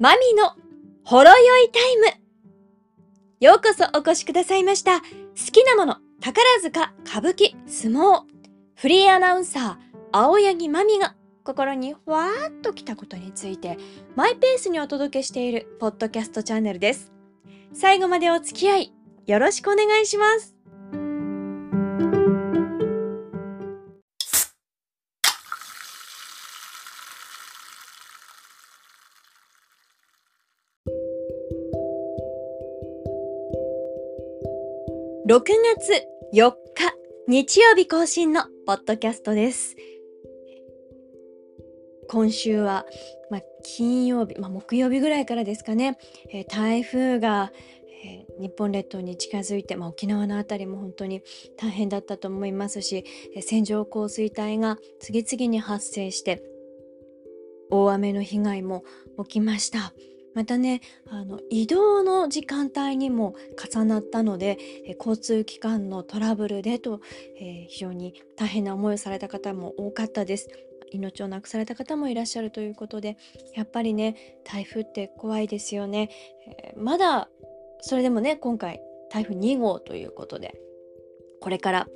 マミのほろ酔いタイム。ようこそお越しくださいました。好きなもの、宝塚、歌舞伎、相撲。フリーアナウンサー、青柳まみが心にふわーっときたことについて、マイペースにお届けしているポッドキャストチャンネルです。最後までお付き合い、よろしくお願いします。6月4日日曜日更新のポッドキャストです。今週は、まあ、金曜日、まあ、木曜日ぐらいからですかね、えー台風が、えー日本列島に近づいて、まあ、沖縄のあたりも本当に大変だったと思いますし、えー線状降水帯が次々に発生して大雨の被害も起きました。またねあの移動の時間帯にも重なったので、えー交通機関のトラブルでと、えー非常に大変な思いをされた方も多かったです。命を亡くされた方もいらっしゃるということでやっぱりね台風って怖いですよね。えーまだそれでもね今回台風2号ということでこれから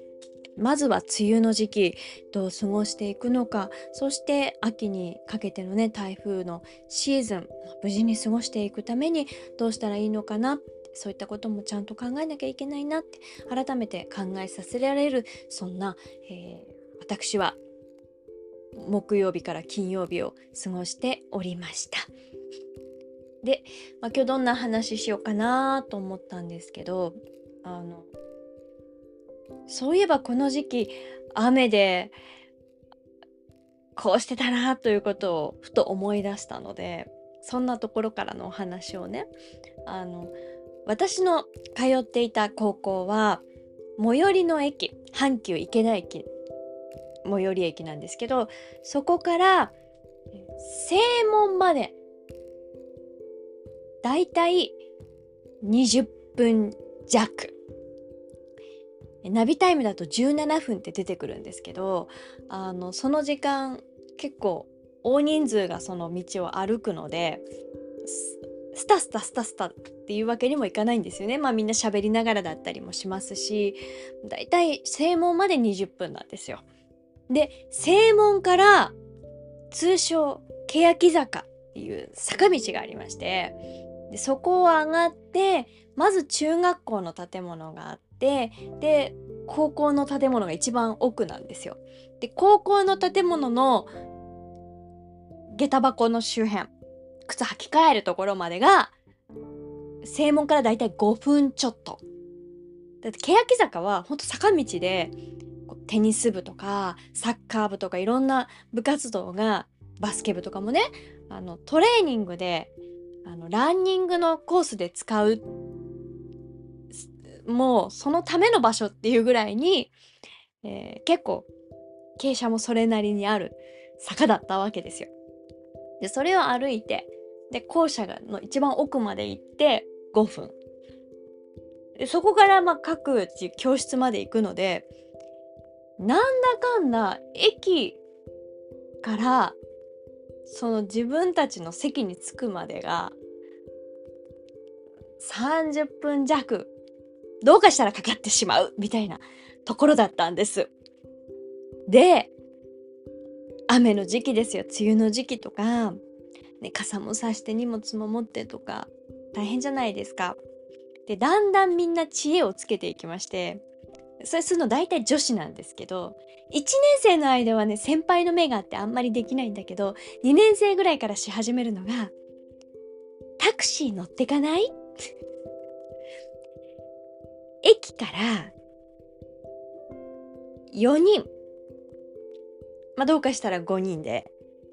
まずは梅雨の時期どう過ごしていくのかそして秋にかけてのね台風のシーズン無事に過ごしていくためにどうしたらいいのかなそういったこともちゃんと考えなきゃいけないなって改めて考えさせられるそんな、えー私は木曜日から金曜日を過ごしておりました。で、まあ、今日どんな話しようかなと思ったんですけどあのそういえばこの時期雨でこうしてたなということをふと思い出したのでそんなところからのお話をねあの私の通っていた高校は最寄りの駅阪急池田駅最寄り駅なんですけどそこから正門までだいたい20分弱。ナビタイムだと17分って出てくるんですけどあのその時間結構大人数がその道を歩くのでスタスタスタスタっていうわけにもいかないんですよねまあみんな喋りながらだったりもしますしだいたい正門まで20分なんですよ。で正門から通称欅坂っていう坂道がありましてでそこを上がってまず中学校の建物があってで高校の建物が一番奥なんですよ。で高校の建物の下駄箱の周辺靴履き替えるところまでが正門からだいたい5分ちょっと。だって欅坂はほんと坂道でテニス部とかサッカー部とかいろんな部活動がバスケ部とかもねあのトレーニングであのランニングのコースで使うもうそのための場所っていうぐらいに、えー結構傾斜もそれなりにある坂だったわけですよ。でそれを歩いてで校舎の一番奥まで行って5分でそこからまあ各地教室まで行くのでなんだかんだ駅からその自分たちの席に着くまでが30分弱どうかしたらかかってしまうみたいなところだったんです。で雨の時期ですよ梅雨の時期とか、ね、傘もさして荷物も持ってとか大変じゃないですか。でだんだんみんな知恵をつけていきましてそれするの大体女子なんですけど1年生の間はね先輩の目があってあんまりできないんだけど2年生ぐらいからし始めるのが「タクシー乗ってかない?」駅から4人まあどうかしたら5人で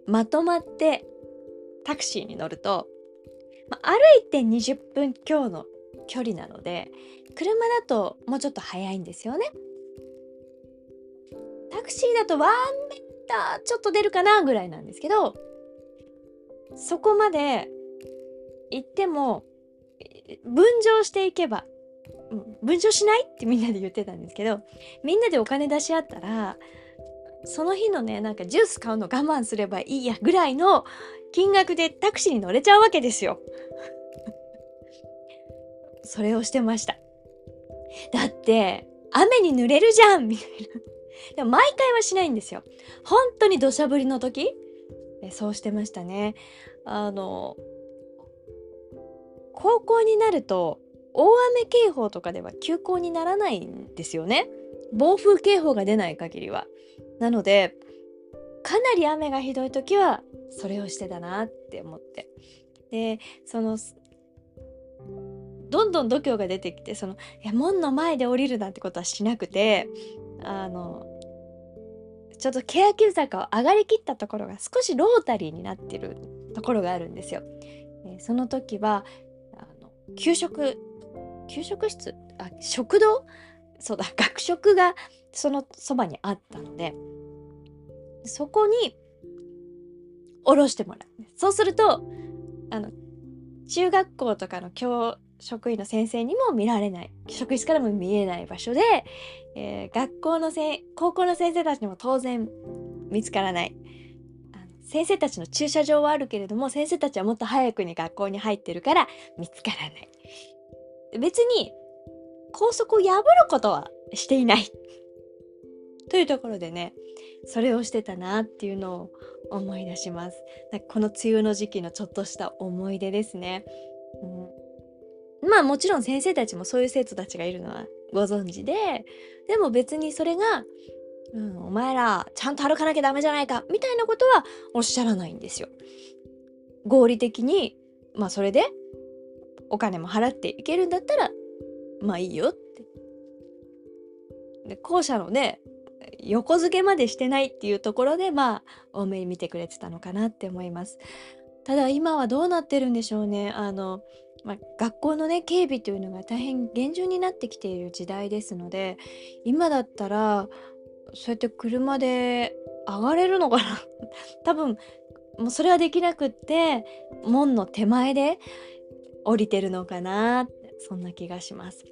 まとまってタクシーに乗ると、まあ、歩いて20分強の距離なので車だともうちょっと早いんですよね。タクシーだとワンメーターちょっと出るかなぐらいなんですけどそこまで行っても分乗していけば分乗しないってみんなで言ってたんですけどみんなでお金出し合ったらその日のねなんかジュース買うの我慢すればいいやぐらいの金額でタクシーに乗れちゃうわけですよ。それをしてました。だって雨に濡れるじゃんみたいな。でも毎回はしないんですよ。本当に土砂降りの時そうしてましたね。あの高校になると大雨警報とかでは休校にならないんですよね。暴風警報が出ない限りは。なのでかなり雨がひどい時はそれをしてたなって思ってでそのどんどん度胸が出てきてそのいや門の前で降りるなんてことはしなくてあのちょっと欅坂を上がりきったところが少しロータリーになってるところがあるんですよ。えその時はあの給食給食室あ食堂？そうだ 学食がそのそばにあったのでそこに下ろしてもらうそうするとあの中学校とかの教職員の先生にも見られない職室からも見えない場所で、えー、学校のせ高校の先生たちにも当然見つからない先生たちの駐車場はあるけれども先生たちはもっと早くに学校に入ってるから見つからない。別に校則を破ることはしていない。というところでねそれをしてたなっていうのを思い出します。なんかこの梅雨の時期のちょっとした思い出ですね、うん、まあもちろん先生たちもそういう生徒たちがいるのはご存知ででも別にそれが、うん、お前らちゃんと歩かなきゃダメじゃないかみたいなことはおっしゃらないんですよ。合理的にまあそれでお金も払っていけるんだったらまあいいよって。で校舎のね横付けまでしてないっていうところでまあ多めに見てくれてたのかなって思います。ただ今はどうなってるんでしょうね。あの、まあ、学校のね警備というのが大変厳重になってきている時代ですので今だったらそうやって車で上がれるのかな。多分もうそれはできなくって門の手前で降りてるのかなってそんな気がします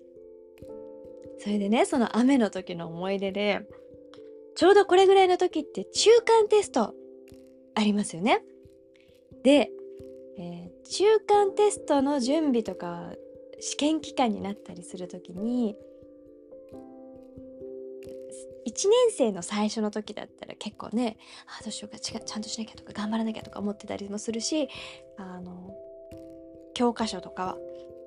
それでねその雨の時の思い出でちょうどこれぐらいの時って中間テストありますよね。で、えー、中間テストの準備とか試験期間になったりする時に1年生の最初の時だったら結構ねあどうしようかちゃんとしなきゃとか頑張らなきゃとか思ってたりもするしあの教科書とかは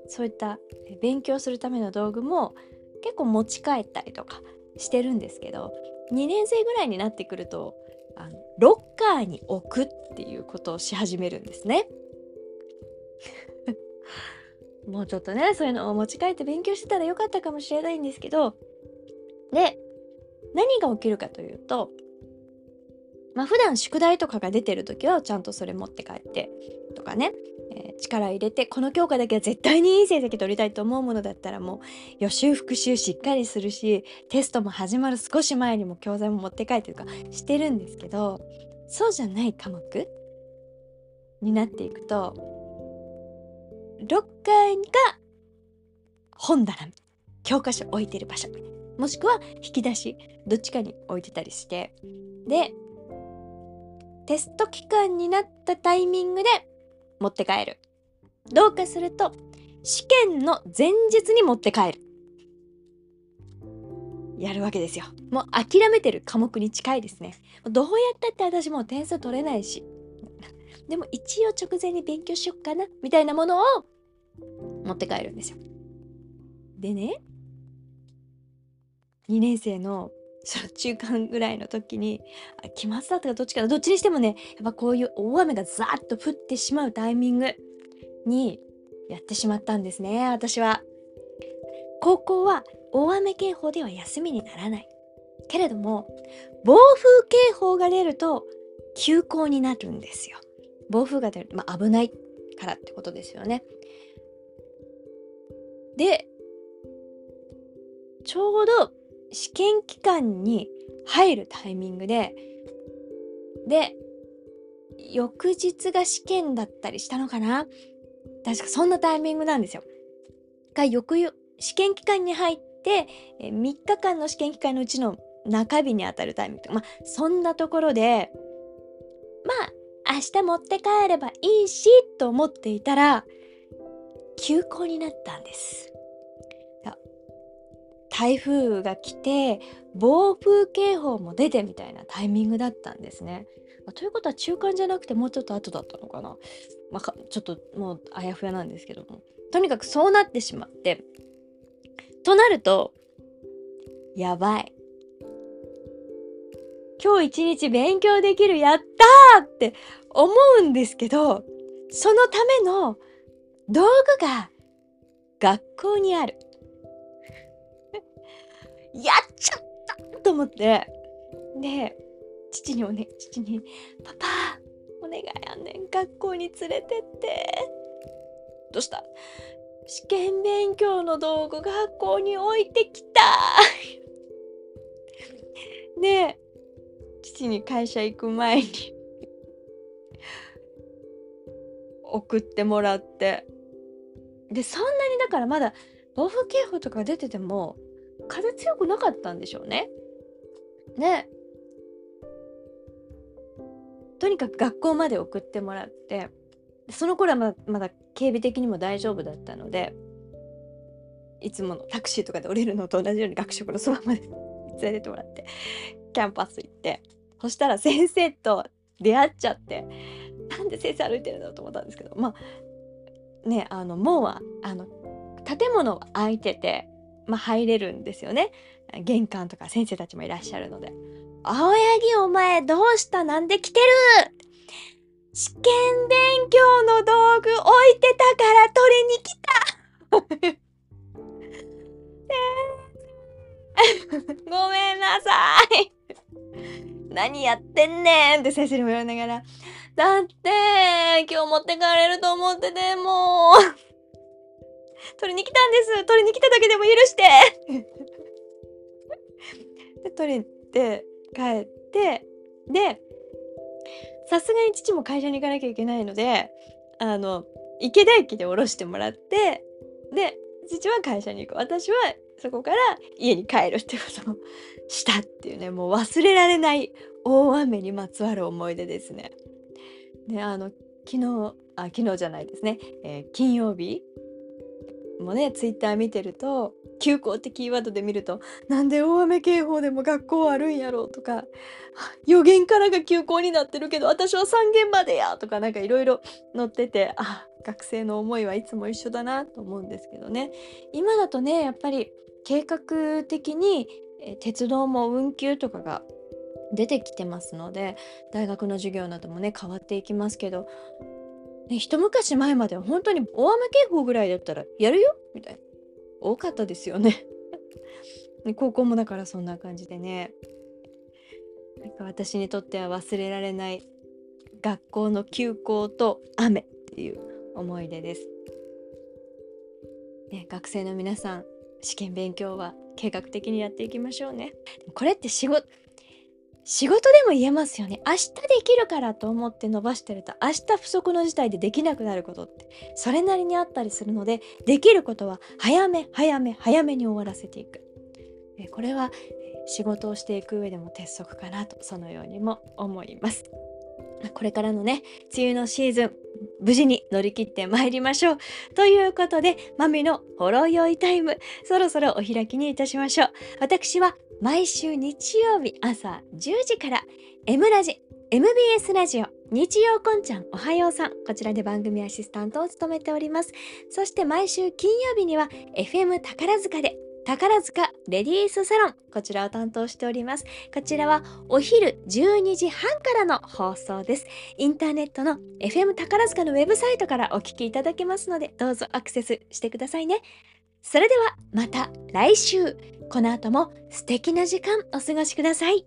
そういった勉強するための道具も結構持ち帰ったりとかしてるんですけど2年生ぐらいになってくるとあのロッカーに置くっていうことをし始めるんですね。もうちょっとねそういうのを持ち帰って勉強してたらよかったかもしれないんですけどで何が起きるかというとまあ普段宿題とかが出てる時はちゃんとそれ持って帰ってとかねえー、力入れてこの教科だけは絶対にいい成績取りたいと思うものだったらもう予習復習しっかりするしテストも始まる少し前にも教材も持って帰ってとかしてるんですけどそうじゃない科目になっていくと6階が本棚教科書置いてる場所もしくは引き出しどっちかに置いてたりしてでテスト期間になったタイミングで持って帰る。どうかすると試験の前日に持って帰る。やるわけですよ。もう諦めてる科目に近いですね。どうやったって私もう点数取れないし。でも一応直前に勉強しよっかなみたいなものを持って帰るんですよ。でね2年生のその中間ぐらいの時に期末だったかどっちかどっちにしてもねやっぱこういう大雨がザーッと降ってしまうタイミングにやってしまったんですね私は。高校は大雨警報では休みにならない。けれども暴風警報が出ると休校になるんですよ。暴風が出る、まあ、危ないからってことですよね。でちょうど試験期間に入るタイミングでで翌日が試験だったりしたのかな？確かそんなタイミングなんですよ。が翌試験期間に入って3日間の試験期間のうちの中日にあたるタイミングとか、まあ、そんなところでまあ明日持って帰ればいいしと思っていたら休校になったんです。台風が来て暴風警報も出てみたいなタイミングだったんですね。ということは中間じゃなくてもうちょっと後だったのかな、まあ、ちょっともうあやふやなんですけどもとにかくそうなってしまってとなるとやばい今日一日勉強できるやったーって思うんですけどそのための道具が学校にある。やっちゃったと思って。で父におね父に「パパお願いあんねん学校に連れてって」どうした？試験勉強の道具学校に置いてきた。で父に会社行く前に送ってもらって。でそんなにだからまだ暴風警報とか出てても風強くなかったんでしょうね。ねとにかく学校まで送ってもらってその頃はまだまだ警備的にも大丈夫だったのでいつものタクシーとかで降りるのと同じように学食のそばまで連れてってもらってキャンパス行ってそしたら先生と出会っちゃってなんで先生歩いてるんだろうと思ったんですけどまあねあの門はあの建物が開いてて、まあ、入れるんですよね。玄関とか先生たちもいらっしゃるので「青柳お前どうした？なんで来てる?」試験勉強の道具置いてたから取りに来た ごめんなさい 何やってんねん？って先生にも言われながら、だって、今日持って帰れると思ってて、もう 取りに来たんです。取りに来ただけでも許して。で、取りって帰って、で、さすがに父も会社に行かなきゃいけないので、あの、池田駅で降ろしてもらって、で、父は会社に行く。私はそこから家に帰るってことをしたっていうね。もう忘れられない大雨にまつわる思い出ですね。であの昨日あ昨日じゃないですね、えー、金曜日もねツイッター見てると休校ってキーワードで見るとなんで大雨警報でも学校あるんやろとか予言からが休校になってるけど私は3限までやとかなんかいろいろ載っててあ学生の思いはいつも一緒だなと思うんですけどね。今だとねやっぱり計画的に鉄道も運休とかが出てきてますので大学の授業などもね変わっていきますけど、ね、一昔前までは本当に大雨警報ぐらいだったらやるよみたいな多かったですよね 高校もだからそんな感じでねなんか私にとっては忘れられない学校の休校と雨っていう思い出です。ね、学生の皆さん試験勉強は計画的にやっていきましょうね。これって仕事仕事でも言えますよね。明日できるからと思って伸ばしてると明日不測の事態でできなくなることってそれなりにあったりするのでできることは早め早め早めに終わらせていく。これは仕事をしていく上でも鉄則かなとそのようにも思います。これからのね梅雨のシーズン無事に乗り切ってまいりましょう。ということで、マミのほろ酔いタイム、そろそろお開きにいたしましょう。私は毎週日曜日朝10時から M ラジ、MBS ラジオ、日曜こんちゃんおはようさん。こちらで番組アシスタントを務めております。そして毎週金曜日には FM 宝塚で宝塚レディースサロンこちらを担当しておりますこちらはお昼12時半からの放送ですインターネットの FM 宝塚のウェブサイトからお聞きいただけますのでどうぞアクセスしてくださいねそれではまた来週この後も素敵な時間お過ごしください。